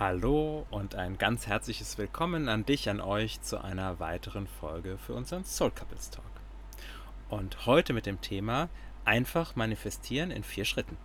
Hallo und ein ganz herzliches Willkommen an dich, an euch zu einer weiteren Folge für unseren Soul Couples Talk. Und heute mit dem Thema einfach manifestieren in vier Schritten.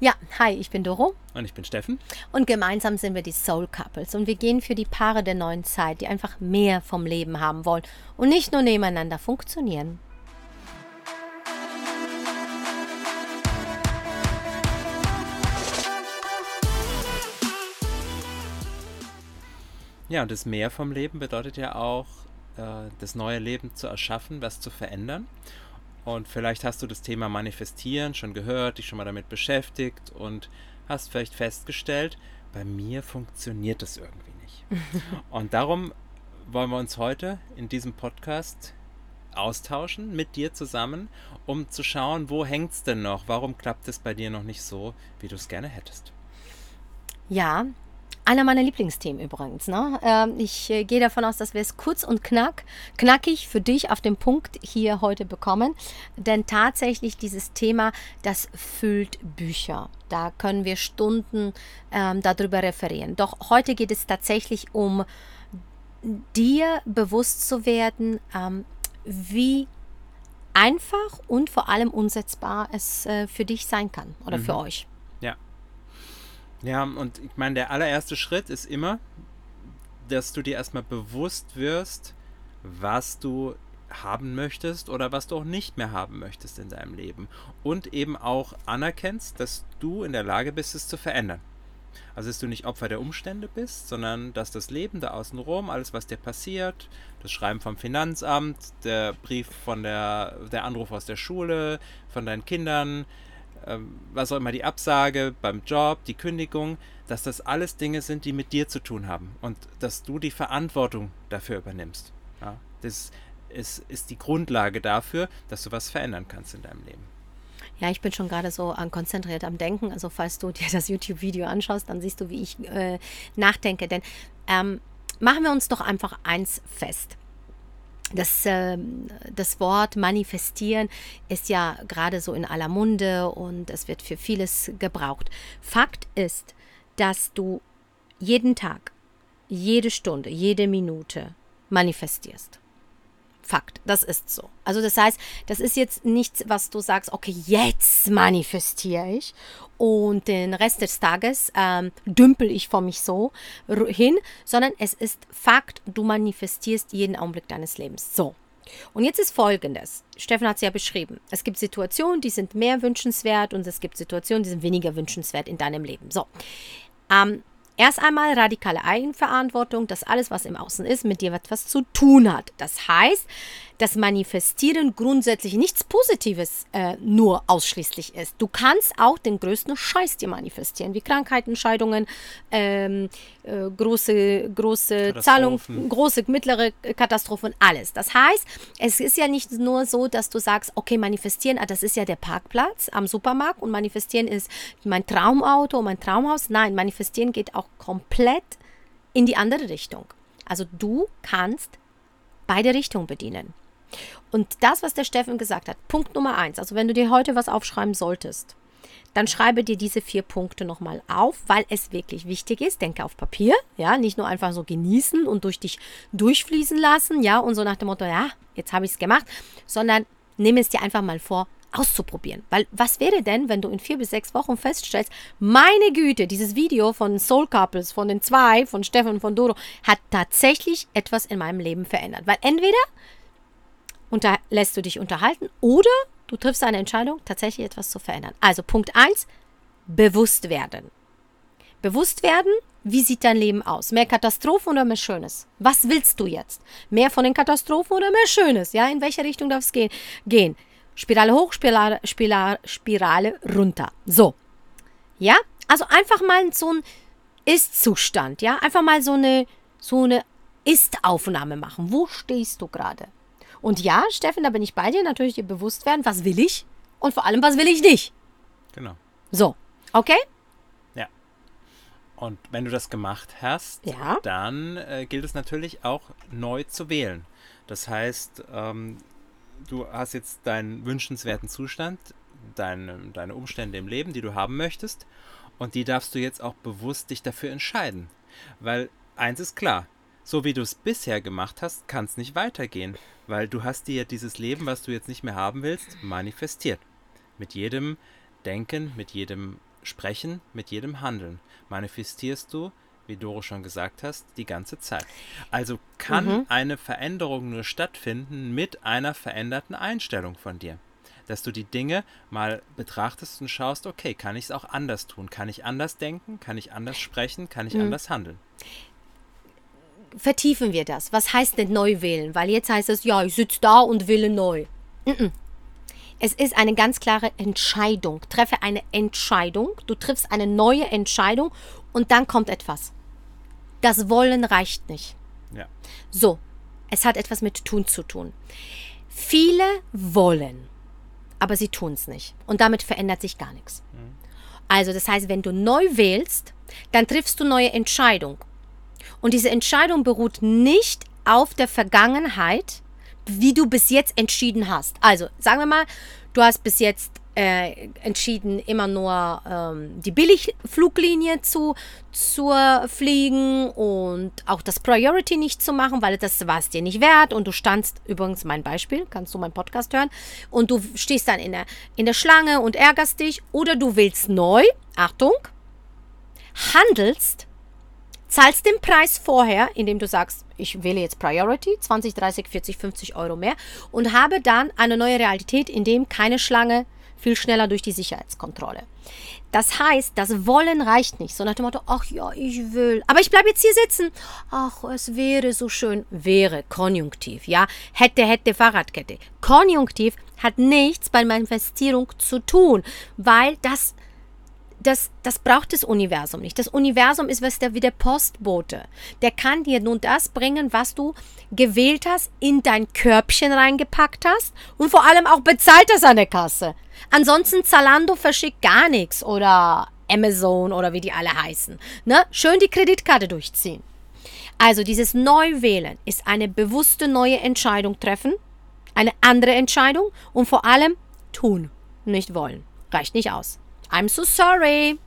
Ja, hi, ich bin Doro. Und ich bin Steffen. Und gemeinsam sind wir die Soul Couples. Und wir gehen für die Paare der neuen Zeit, die einfach mehr vom Leben haben wollen und nicht nur nebeneinander funktionieren. Ja, und das Mehr vom Leben bedeutet ja auch, äh, das neue Leben zu erschaffen, was zu verändern. Und vielleicht hast du das Thema Manifestieren schon gehört, dich schon mal damit beschäftigt und hast vielleicht festgestellt, bei mir funktioniert das irgendwie nicht. und darum wollen wir uns heute in diesem Podcast austauschen mit dir zusammen, um zu schauen, wo hängt es denn noch? Warum klappt es bei dir noch nicht so, wie du es gerne hättest? Ja, einer meiner Lieblingsthemen übrigens. Ne? Ähm, ich äh, gehe davon aus, dass wir es kurz und knack, knackig für dich auf den Punkt hier heute bekommen. Denn tatsächlich dieses Thema, das füllt Bücher. Da können wir Stunden ähm, darüber referieren. Doch heute geht es tatsächlich um dir bewusst zu werden, ähm, wie einfach und vor allem umsetzbar es äh, für dich sein kann oder mhm. für euch. Ja, und ich meine, der allererste Schritt ist immer, dass du dir erstmal bewusst wirst, was du haben möchtest oder was du auch nicht mehr haben möchtest in deinem Leben. Und eben auch anerkennst, dass du in der Lage bist, es zu verändern. Also, dass du nicht Opfer der Umstände bist, sondern dass das Leben da außenrum, alles, was dir passiert, das Schreiben vom Finanzamt, der Brief von der, der Anruf aus der Schule, von deinen Kindern, was auch immer die Absage beim Job, die Kündigung, dass das alles Dinge sind, die mit dir zu tun haben und dass du die Verantwortung dafür übernimmst. Ja, das ist, ist die Grundlage dafür, dass du was verändern kannst in deinem Leben. Ja, ich bin schon gerade so an konzentriert am Denken. Also falls du dir das YouTube-Video anschaust, dann siehst du, wie ich äh, nachdenke. Denn ähm, machen wir uns doch einfach eins fest das, äh, das Wort manifestieren ist ja gerade so in aller Munde und es wird für vieles gebraucht. Fakt ist, dass du jeden Tag, jede Stunde, jede Minute manifestierst. Fakt, das ist so. Also das heißt, das ist jetzt nichts, was du sagst, okay, jetzt manifestiere ich und den Rest des Tages ähm, dümpel ich vor mich so hin, sondern es ist Fakt, du manifestierst jeden Augenblick deines Lebens. So. Und jetzt ist Folgendes. Steffen hat es ja beschrieben. Es gibt Situationen, die sind mehr wünschenswert und es gibt Situationen, die sind weniger wünschenswert in deinem Leben. So. Ähm, Erst einmal radikale Eigenverantwortung, dass alles, was im Außen ist, mit dir etwas zu tun hat. Das heißt, dass Manifestieren grundsätzlich nichts Positives äh, nur ausschließlich ist. Du kannst auch den größten Scheiß dir manifestieren, wie Krankheiten, Scheidungen, ähm, äh, große, große Zahlungen, große, mittlere Katastrophen, alles. Das heißt, es ist ja nicht nur so, dass du sagst, okay, manifestieren, ah, das ist ja der Parkplatz am Supermarkt und manifestieren ist mein Traumauto, mein Traumhaus. Nein, manifestieren geht auch komplett in die andere Richtung. Also du kannst beide Richtungen bedienen. Und das, was der Steffen gesagt hat, Punkt Nummer eins, also wenn du dir heute was aufschreiben solltest, dann schreibe dir diese vier Punkte nochmal auf, weil es wirklich wichtig ist. Denke auf Papier, ja, nicht nur einfach so genießen und durch dich durchfließen lassen, ja, und so nach dem Motto, ja, jetzt habe ich es gemacht, sondern nimm es dir einfach mal vor, auszuprobieren. Weil was wäre denn, wenn du in vier bis sechs Wochen feststellst, meine Güte, dieses Video von Soul Couples, von den zwei, von Steffen und von Dodo, hat tatsächlich etwas in meinem Leben verändert. Weil entweder unter, lässt du dich unterhalten oder du triffst eine Entscheidung, tatsächlich etwas zu verändern. Also Punkt 1, bewusst werden. Bewusst werden, wie sieht dein Leben aus? Mehr Katastrophen oder mehr Schönes? Was willst du jetzt? Mehr von den Katastrophen oder mehr Schönes? Ja, in welche Richtung darf es gehen? gehen? Spirale hoch, Spirale, Spirale, Spirale runter. So. Ja, also einfach mal so ein Ist-Zustand. Ja, einfach mal so eine, so eine Ist-Aufnahme machen. Wo stehst du gerade? Und ja, Steffen, da bin ich bei dir, natürlich dir bewusst werden, was will ich und vor allem, was will ich nicht. Genau. So, okay? Ja. Und wenn du das gemacht hast, ja. dann äh, gilt es natürlich auch neu zu wählen. Das heißt, ähm, du hast jetzt deinen wünschenswerten Zustand, deine, deine Umstände im Leben, die du haben möchtest. Und die darfst du jetzt auch bewusst dich dafür entscheiden. Weil eins ist klar, so wie du es bisher gemacht hast, kann es nicht weitergehen, weil du hast dir dieses Leben, was du jetzt nicht mehr haben willst, manifestiert. Mit jedem Denken, mit jedem Sprechen, mit jedem Handeln manifestierst du, wie Doro schon gesagt hast, die ganze Zeit. Also kann mhm. eine Veränderung nur stattfinden mit einer veränderten Einstellung von dir dass du die Dinge mal betrachtest und schaust, okay, kann ich es auch anders tun? Kann ich anders denken? Kann ich anders sprechen? Kann ich mhm. anders handeln? Vertiefen wir das. Was heißt denn neu wählen? Weil jetzt heißt es, ja, ich sitze da und wähle neu. Es ist eine ganz klare Entscheidung. Treffe eine Entscheidung. Du triffst eine neue Entscheidung und dann kommt etwas. Das Wollen reicht nicht. Ja. So, es hat etwas mit Tun zu tun. Viele wollen aber sie tun es nicht. Und damit verändert sich gar nichts. Mhm. Also das heißt, wenn du neu wählst, dann triffst du neue Entscheidungen. Und diese Entscheidung beruht nicht auf der Vergangenheit, wie du bis jetzt entschieden hast. Also sagen wir mal, du hast bis jetzt äh, entschieden, immer nur ähm, die Billigfluglinie zu, zu fliegen und auch das Priority nicht zu machen, weil das war es dir nicht wert und du standst, übrigens mein Beispiel, kannst du meinen Podcast hören, und du stehst dann in der, in der Schlange und ärgerst dich oder du willst neu, Achtung, handelst, zahlst den Preis vorher, indem du sagst, ich wähle jetzt Priority, 20, 30, 40, 50 Euro mehr und habe dann eine neue Realität, in dem keine Schlange viel schneller durch die Sicherheitskontrolle. Das heißt, das Wollen reicht nicht. So nach dem Motto, ach ja, ich will. Aber ich bleibe jetzt hier sitzen. Ach, es wäre so schön. Wäre, Konjunktiv, ja. Hätte, hätte, Fahrradkette. Konjunktiv hat nichts bei Manifestierung zu tun, weil das das, das braucht das Universum nicht. Das Universum ist was der wie der Postbote. Der kann dir nun das bringen, was du gewählt hast, in dein Körbchen reingepackt hast und vor allem auch bezahlt das an der Kasse. Ansonsten Zalando verschickt gar nichts oder Amazon oder wie die alle heißen. Ne? Schön die Kreditkarte durchziehen. Also dieses Neuwählen ist eine bewusste neue Entscheidung treffen, eine andere Entscheidung und vor allem tun, nicht wollen. Reicht nicht aus. I'm so sorry.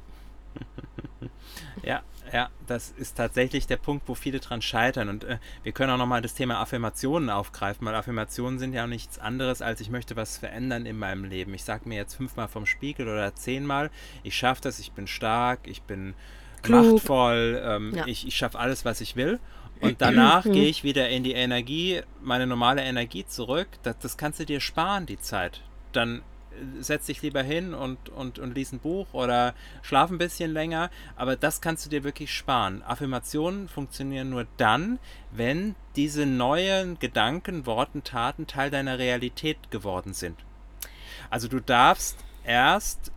ja, ja, das ist tatsächlich der Punkt, wo viele dran scheitern. Und äh, wir können auch nochmal das Thema Affirmationen aufgreifen, weil Affirmationen sind ja auch nichts anderes, als ich möchte was verändern in meinem Leben. Ich sage mir jetzt fünfmal vom Spiegel oder zehnmal, ich schaffe das, ich bin stark, ich bin Klug. machtvoll, ähm, ja. ich, ich schaffe alles, was ich will. Und danach gehe ich wieder in die Energie, meine normale Energie zurück. Das, das kannst du dir sparen, die Zeit. Dann setz dich lieber hin und, und, und lies ein Buch oder schlaf ein bisschen länger. Aber das kannst du dir wirklich sparen. Affirmationen funktionieren nur dann, wenn diese neuen Gedanken, Worten, Taten Teil deiner Realität geworden sind. Also du darfst erst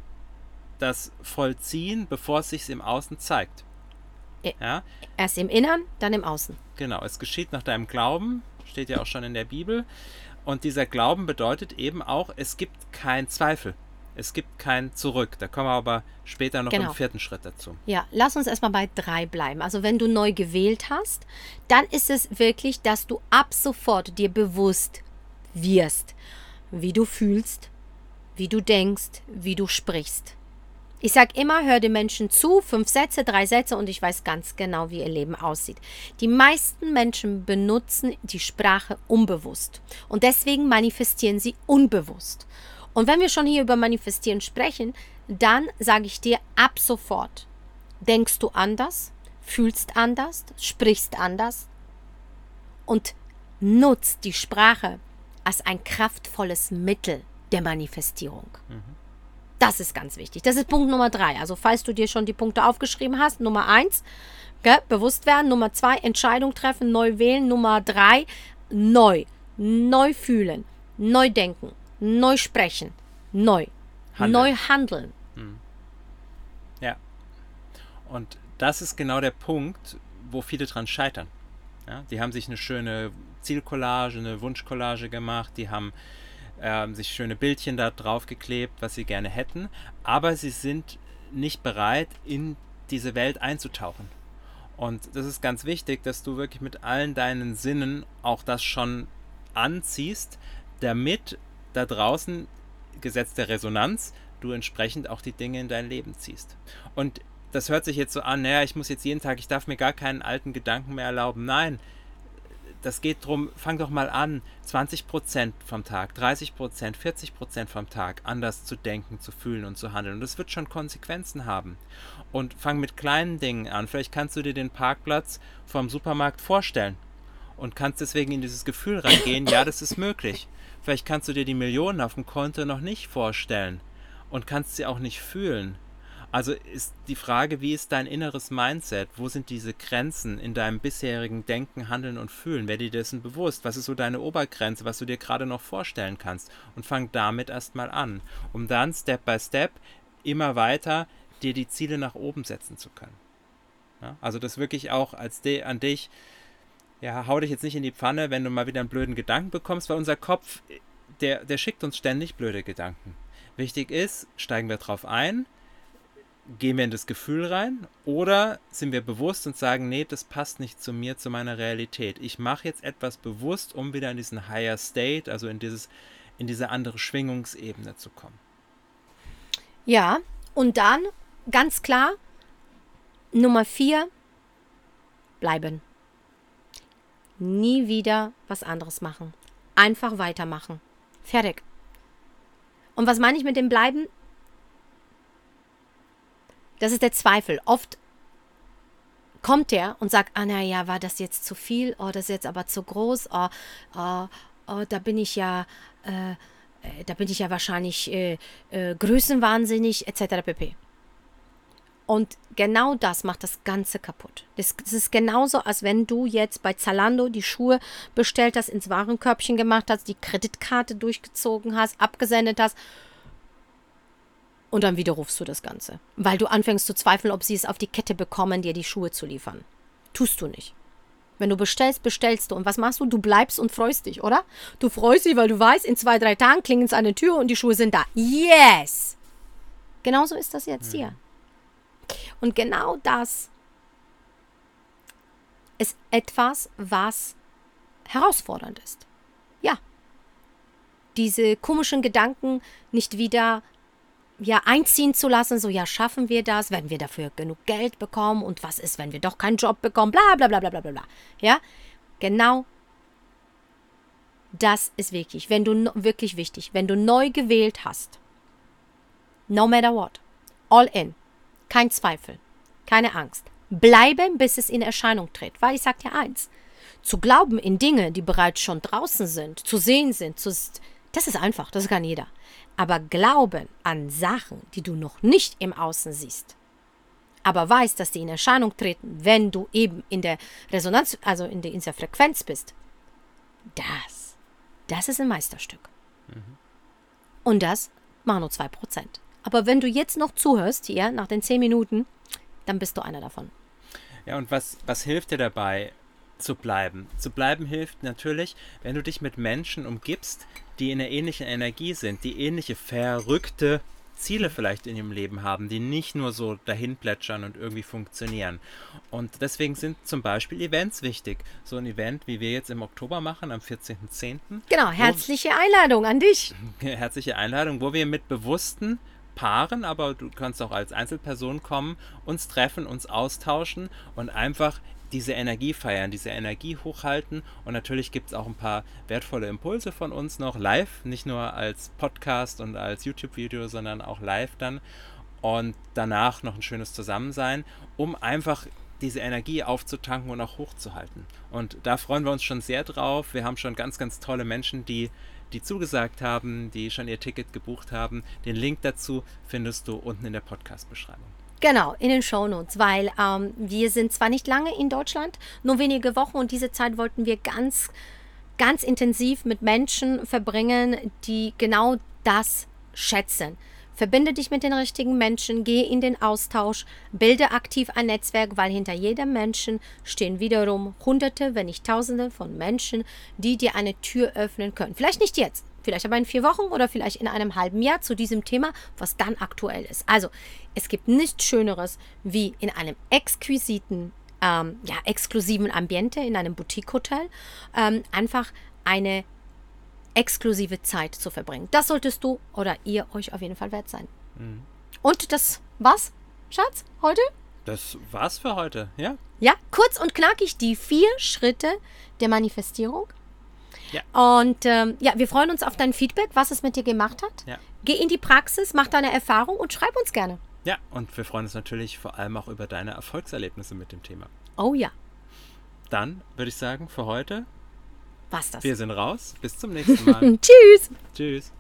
das vollziehen, bevor es sich im Außen zeigt. Ja? Erst im Innern, dann im Außen. Genau, es geschieht nach deinem Glauben, steht ja auch schon in der Bibel. Und dieser Glauben bedeutet eben auch, es gibt keinen Zweifel. Es gibt kein Zurück. Da kommen wir aber später noch genau. im vierten Schritt dazu. Ja, lass uns erstmal bei drei bleiben. Also wenn du neu gewählt hast, dann ist es wirklich, dass du ab sofort dir bewusst wirst, wie du fühlst, wie du denkst, wie du sprichst. Ich sage immer, hör den Menschen zu, fünf Sätze, drei Sätze und ich weiß ganz genau, wie ihr Leben aussieht. Die meisten Menschen benutzen die Sprache unbewusst und deswegen manifestieren sie unbewusst. Und wenn wir schon hier über Manifestieren sprechen, dann sage ich dir ab sofort, denkst du anders, fühlst anders, sprichst anders und nutzt die Sprache als ein kraftvolles Mittel der Manifestierung. Mhm. Das ist ganz wichtig. Das ist Punkt Nummer drei. Also falls du dir schon die Punkte aufgeschrieben hast, Nummer eins, gell, bewusst werden. Nummer zwei, Entscheidung treffen, neu wählen. Nummer drei, neu. Neu fühlen, neu denken, neu sprechen, neu. Handeln. Neu handeln. Hm. Ja. Und das ist genau der Punkt, wo viele dran scheitern. Ja, die haben sich eine schöne Zielcollage, eine Wunschcollage gemacht, die haben äh, sich schöne Bildchen da drauf geklebt, was sie gerne hätten, aber sie sind nicht bereit, in diese Welt einzutauchen. Und das ist ganz wichtig, dass du wirklich mit allen deinen Sinnen auch das schon anziehst, damit da draußen, Gesetz der Resonanz, du entsprechend auch die Dinge in dein Leben ziehst. Und das hört sich jetzt so an, naja, ich muss jetzt jeden Tag, ich darf mir gar keinen alten Gedanken mehr erlauben. Nein, das geht darum, fang doch mal an, 20% vom Tag, 30%, 40% vom Tag anders zu denken, zu fühlen und zu handeln. Und das wird schon Konsequenzen haben. Und fang mit kleinen Dingen an. Vielleicht kannst du dir den Parkplatz vom Supermarkt vorstellen und kannst deswegen in dieses Gefühl reingehen, ja, das ist möglich. Vielleicht kannst du dir die Millionen auf dem Konto noch nicht vorstellen und kannst sie auch nicht fühlen. Also ist die Frage, wie ist dein inneres Mindset? Wo sind diese Grenzen in deinem bisherigen Denken, Handeln und Fühlen? Werde dir dessen bewusst? Was ist so deine Obergrenze, was du dir gerade noch vorstellen kannst? Und fang damit erstmal an, um dann Step by Step immer weiter dir die Ziele nach oben setzen zu können. Ja? Also das wirklich auch als an dich, ja, hau dich jetzt nicht in die Pfanne, wenn du mal wieder einen blöden Gedanken bekommst, weil unser Kopf, der, der schickt uns ständig blöde Gedanken. Wichtig ist, steigen wir drauf ein, gehen wir in das Gefühl rein oder sind wir bewusst und sagen, nee, das passt nicht zu mir, zu meiner Realität. Ich mache jetzt etwas bewusst, um wieder in diesen Higher State, also in dieses in diese andere Schwingungsebene zu kommen. Ja, und dann ganz klar Nummer vier bleiben. Nie wieder was anderes machen. Einfach weitermachen. Fertig. Und was meine ich mit dem Bleiben? Das ist der Zweifel. Oft kommt der und sagt, ah naja, war das jetzt zu viel? Oh, das ist jetzt aber zu groß. Oh, oh, oh da bin ich ja, äh, äh, da bin ich ja wahrscheinlich äh, äh, größenwahnsinnig, etc. pp. Und genau das macht das Ganze kaputt. Das, das, ist genauso, als wenn du jetzt bei Zalando die Schuhe bestellt hast, ins Warenkörbchen gemacht hast, die Kreditkarte durchgezogen hast, abgesendet hast und dann widerrufst du das Ganze. Weil du anfängst zu zweifeln, ob sie es auf die Kette bekommen, dir die Schuhe zu liefern. Tust du nicht. Wenn du bestellst, bestellst du. Und was machst du? Du bleibst und freust dich, oder? Du freust dich, weil du weißt, in zwei, drei Tagen klingen es an der Tür und die Schuhe sind da. Yes! Genauso ist das jetzt hier. Und genau das ist etwas, was herausfordernd ist. Ja. Diese komischen Gedanken nicht wieder ja, einziehen zu lassen, so ja, schaffen wir das, werden wir dafür genug Geld bekommen und was ist, wenn wir doch keinen Job bekommen, bla bla bla bla bla bla. Ja, genau das ist wichtig. Wenn du wirklich wichtig, wenn du neu gewählt hast, no matter what, all in, kein Zweifel, keine Angst, bleiben, bis es in Erscheinung tritt. Weil ich sage dir eins, zu glauben in Dinge, die bereits schon draußen sind, zu sehen sind, zu, das ist einfach, das kann jeder. Aber Glauben an Sachen, die du noch nicht im Außen siehst, aber weißt, dass die in Erscheinung treten, wenn du eben in der Resonanz, also in der, in der Frequenz bist, das, das ist ein Meisterstück. Mhm. Und das machen nur 2%. Aber wenn du jetzt noch zuhörst, hier, nach den 10 Minuten, dann bist du einer davon. Ja, und was, was hilft dir dabei, zu bleiben. Zu bleiben hilft natürlich, wenn du dich mit Menschen umgibst, die in einer ähnlichen Energie sind, die ähnliche verrückte Ziele vielleicht in ihrem Leben haben, die nicht nur so dahin plätschern und irgendwie funktionieren. Und deswegen sind zum Beispiel Events wichtig. So ein Event, wie wir jetzt im Oktober machen, am 14.10. Genau, herzliche Einladung an dich. Herzliche Einladung, wo wir mit bewussten Paaren, aber du kannst auch als Einzelperson kommen, uns treffen, uns austauschen und einfach diese Energie feiern, diese Energie hochhalten. Und natürlich gibt es auch ein paar wertvolle Impulse von uns noch live, nicht nur als Podcast und als YouTube-Video, sondern auch live dann. Und danach noch ein schönes Zusammensein, um einfach diese Energie aufzutanken und auch hochzuhalten. Und da freuen wir uns schon sehr drauf. Wir haben schon ganz, ganz tolle Menschen, die, die zugesagt haben, die schon ihr Ticket gebucht haben. Den Link dazu findest du unten in der Podcast-Beschreibung. Genau, in den Shownotes, weil ähm, wir sind zwar nicht lange in Deutschland, nur wenige Wochen und diese Zeit wollten wir ganz, ganz intensiv mit Menschen verbringen, die genau das schätzen. Verbinde dich mit den richtigen Menschen, geh in den Austausch, bilde aktiv ein Netzwerk, weil hinter jedem Menschen stehen wiederum Hunderte, wenn nicht Tausende von Menschen, die dir eine Tür öffnen können. Vielleicht nicht jetzt, vielleicht aber in vier Wochen oder vielleicht in einem halben Jahr zu diesem Thema, was dann aktuell ist. Also, es gibt nichts Schöneres, wie in einem exquisiten, ähm, ja, exklusiven Ambiente, in einem Boutique-Hotel, ähm, einfach eine exklusive Zeit zu verbringen. Das solltest du oder ihr euch auf jeden Fall wert sein. Mhm. Und das was, Schatz, heute? Das war's für heute, ja? Ja, kurz und knackig die vier Schritte der Manifestierung. Ja. Und ähm, ja, wir freuen uns auf dein Feedback, was es mit dir gemacht hat. Ja. Geh in die Praxis, mach deine Erfahrung und schreib uns gerne. Ja, und wir freuen uns natürlich vor allem auch über deine Erfolgserlebnisse mit dem Thema. Oh ja, Dann würde ich sagen, für heute, was das. wir sind raus. Bis zum nächsten Mal. Tschüss. Tschüss.